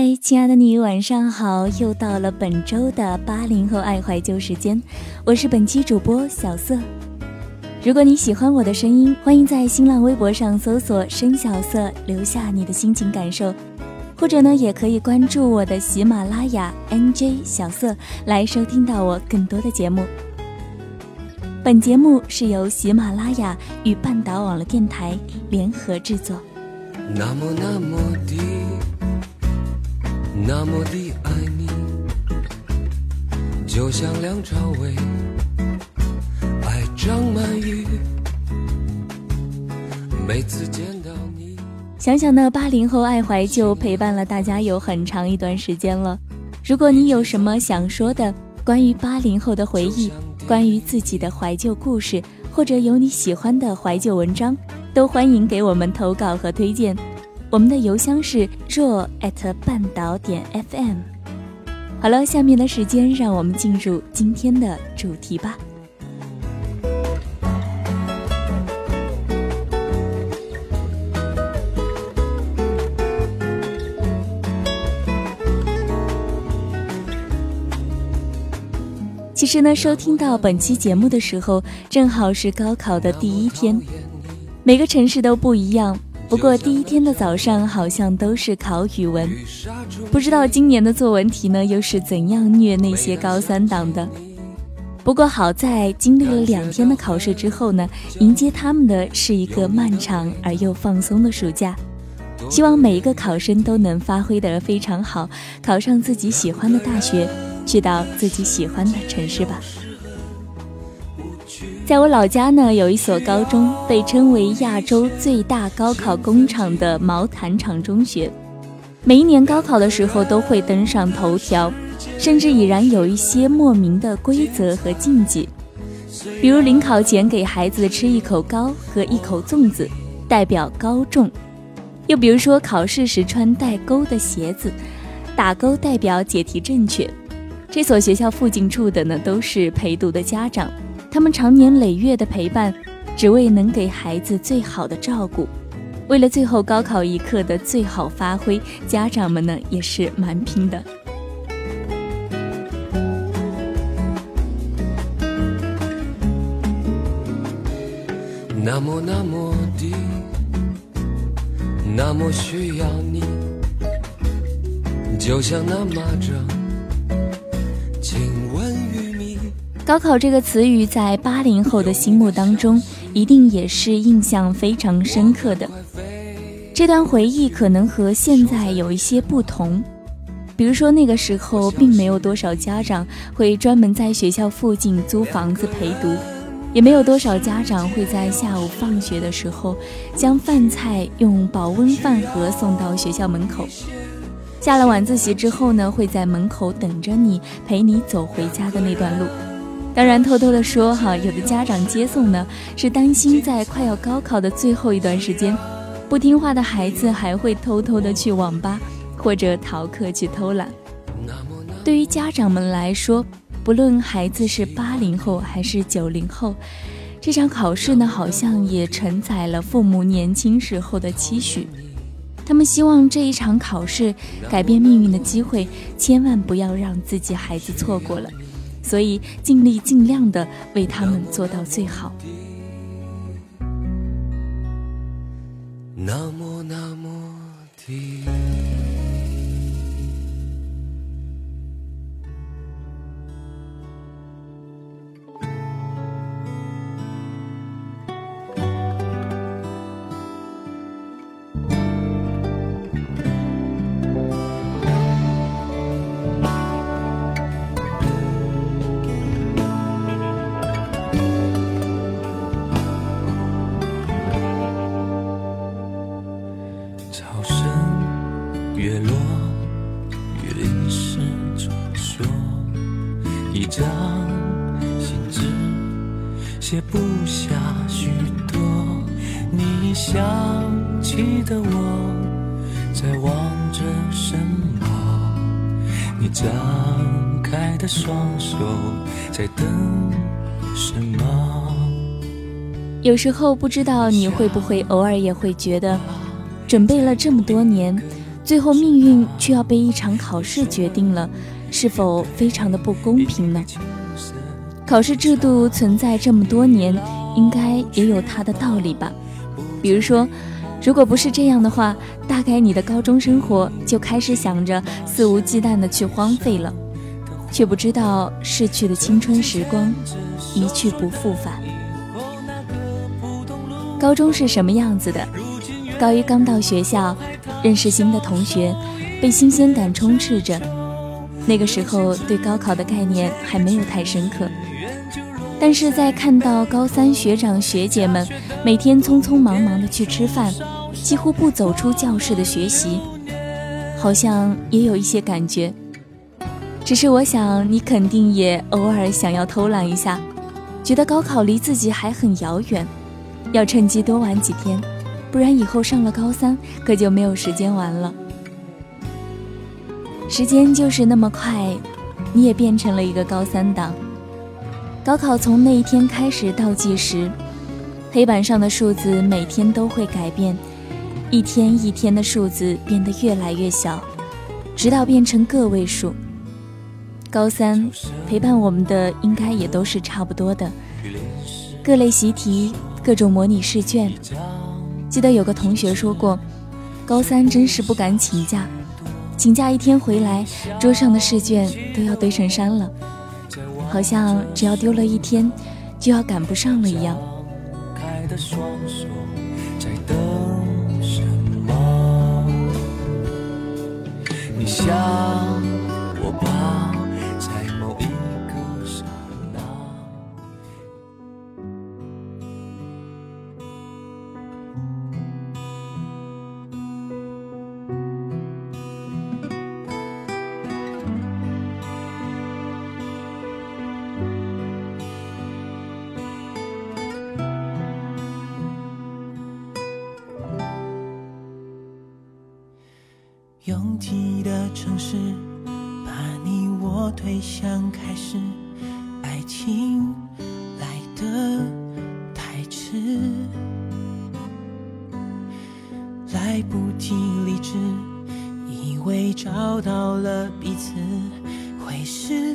嗨，亲爱的你，晚上好！又到了本周的八零后爱怀旧时间，我是本期主播小色。如果你喜欢我的声音，欢迎在新浪微博上搜索“声小色”，留下你的心情感受，或者呢，也可以关注我的喜马拉雅 NJ 小色来收听到我更多的节目。本节目是由喜马拉雅与半岛网络电台联合制作。那么那么的。那么的爱你，就像梁朝伟爱张曼玉。每次见到你，想想那八零后爱怀旧陪伴了大家有很长一段时间了。如果你有什么想说的关于八零后的回忆，关于自己的怀旧故事，或者有你喜欢的怀旧文章，都欢迎给我们投稿和推荐。我们的邮箱是若半岛点 fm。好了，下面的时间让我们进入今天的主题吧。其实呢，收听到本期节目的时候，正好是高考的第一天，每个城市都不一样。不过第一天的早上好像都是考语文，不知道今年的作文题呢又是怎样虐那些高三党的。不过好在经历了两天的考试之后呢，迎接他们的是一个漫长而又放松的暑假。希望每一个考生都能发挥得非常好，考上自己喜欢的大学，去到自己喜欢的城市吧。在我老家呢，有一所高中，被称为亚洲最大高考工厂的毛坦厂中学。每一年高考的时候都会登上头条，甚至已然有一些莫名的规则和禁忌，比如临考前给孩子吃一口糕和一口粽子，代表高中；又比如说考试时穿带钩的鞋子，打勾代表解题正确。这所学校附近住的呢，都是陪读的家长。他们长年累月的陪伴，只为能给孩子最好的照顾。为了最后高考一刻的最好发挥，家长们呢也是蛮拼的。那么那么的，那么需要你，就像那蚂蚱。高考这个词语在八零后的心目当中，一定也是印象非常深刻的。这段回忆可能和现在有一些不同，比如说那个时候并没有多少家长会专门在学校附近租房子陪读，也没有多少家长会在下午放学的时候将饭菜用保温饭盒送到学校门口。下了晚自习之后呢，会在门口等着你，陪你走回家的那段路。当然，偷偷的说哈，有的家长接送呢，是担心在快要高考的最后一段时间，不听话的孩子还会偷偷的去网吧或者逃课去偷懒。对于家长们来说，不论孩子是八零后还是九零后，这场考试呢，好像也承载了父母年轻时候的期许。他们希望这一场考试改变命运的机会，千万不要让自己孩子错过了。所以，尽力尽量的为他们做到最好。那么那么的。一张信纸写不下许多你想起的我在望着什么你张开的双手在等什么？有时候不知道你会不会偶尔也会觉得准备了这么多年最后命运却要被一场考试决定了，是否非常的不公平呢？考试制度存在这么多年，应该也有它的道理吧？比如说，如果不是这样的话，大概你的高中生活就开始想着肆无忌惮的去荒废了，却不知道逝去的青春时光一去不复返。高中是什么样子的？高一刚到学校，认识新的同学，被新鲜感充斥着。那个时候对高考的概念还没有太深刻，但是在看到高三学长学姐们每天匆匆忙忙的去吃饭，几乎不走出教室的学习，好像也有一些感觉。只是我想，你肯定也偶尔想要偷懒一下，觉得高考离自己还很遥远。要趁机多玩几天，不然以后上了高三可就没有时间玩了。时间就是那么快，你也变成了一个高三党。高考从那一天开始倒计时，黑板上的数字每天都会改变，一天一天的数字变得越来越小，直到变成个位数。高三陪伴我们的应该也都是差不多的，各类习题。各种模拟试卷，记得有个同学说过，高三真是不敢请假，请假一天回来，桌上的试卷都要堆成山了，好像只要丢了一天，就要赶不上了一样。你想我吧。拥挤的城市，把你我推向开始，爱情来得太迟，来不及理智，以为找到了彼此，会是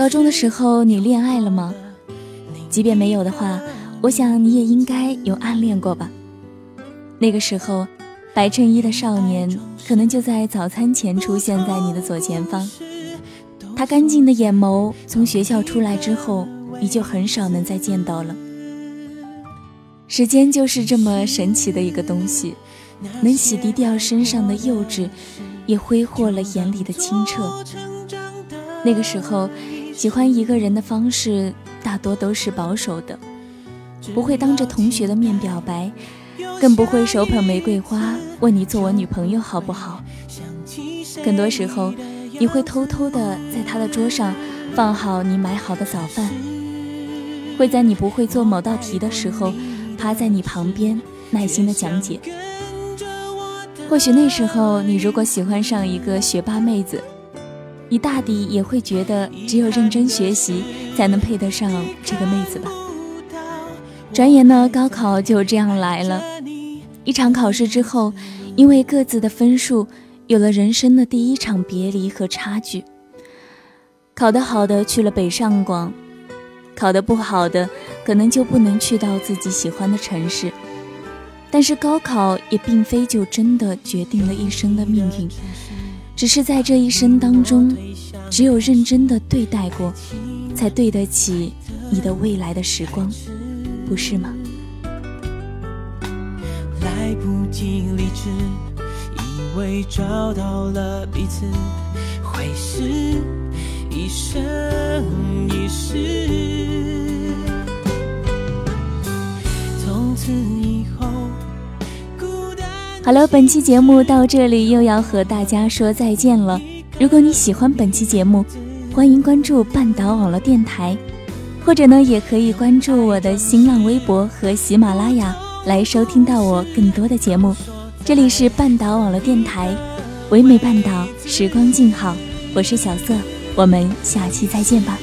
高中的时候，你恋爱了吗？即便没有的话，我想你也应该有暗恋过吧。那个时候，白衬衣的少年可能就在早餐前出现在你的左前方。他干净的眼眸，从学校出来之后，你就很少能再见到了。时间就是这么神奇的一个东西，能洗涤掉身上的幼稚，也挥霍了眼里的清澈。那个时候。喜欢一个人的方式大多都是保守的，不会当着同学的面表白，更不会手捧玫瑰花问你做我女朋友好不好。更多时候，你会偷偷的在他的桌上放好你买好的早饭，会在你不会做某道题的时候趴在你旁边耐心的讲解。或许那时候，你如果喜欢上一个学霸妹子。你大抵也会觉得，只有认真学习才能配得上这个妹子吧。转眼呢，高考就这样来了。一场考试之后，因为各自的分数，有了人生的第一场别离和差距。考得好的去了北上广，考得不好的可能就不能去到自己喜欢的城市。但是高考也并非就真的决定了一生的命运。只是在这一生当中，只有认真的对待过，才对得起你的未来的时光，不是吗？来不及理智，以为找到了彼此，会是一生一世。好了，本期节目到这里又要和大家说再见了。如果你喜欢本期节目，欢迎关注半岛网络电台，或者呢，也可以关注我的新浪微博和喜马拉雅来收听到我更多的节目。这里是半岛网络电台，唯美半岛，时光静好，我是小色，我们下期再见吧。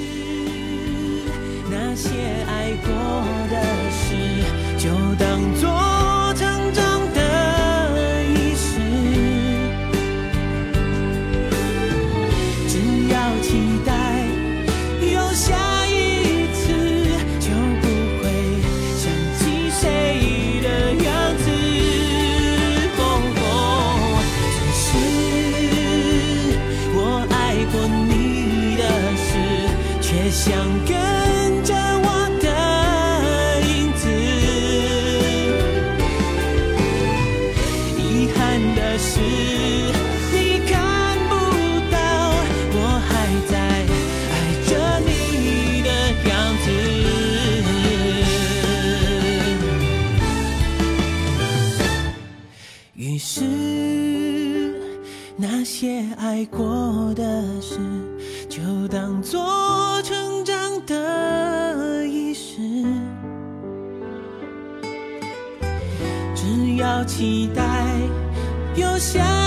想跟着我的影子。遗憾的是，你看不到我还在爱着你的样子。于是，那些爱过的事，就当作要期待有下，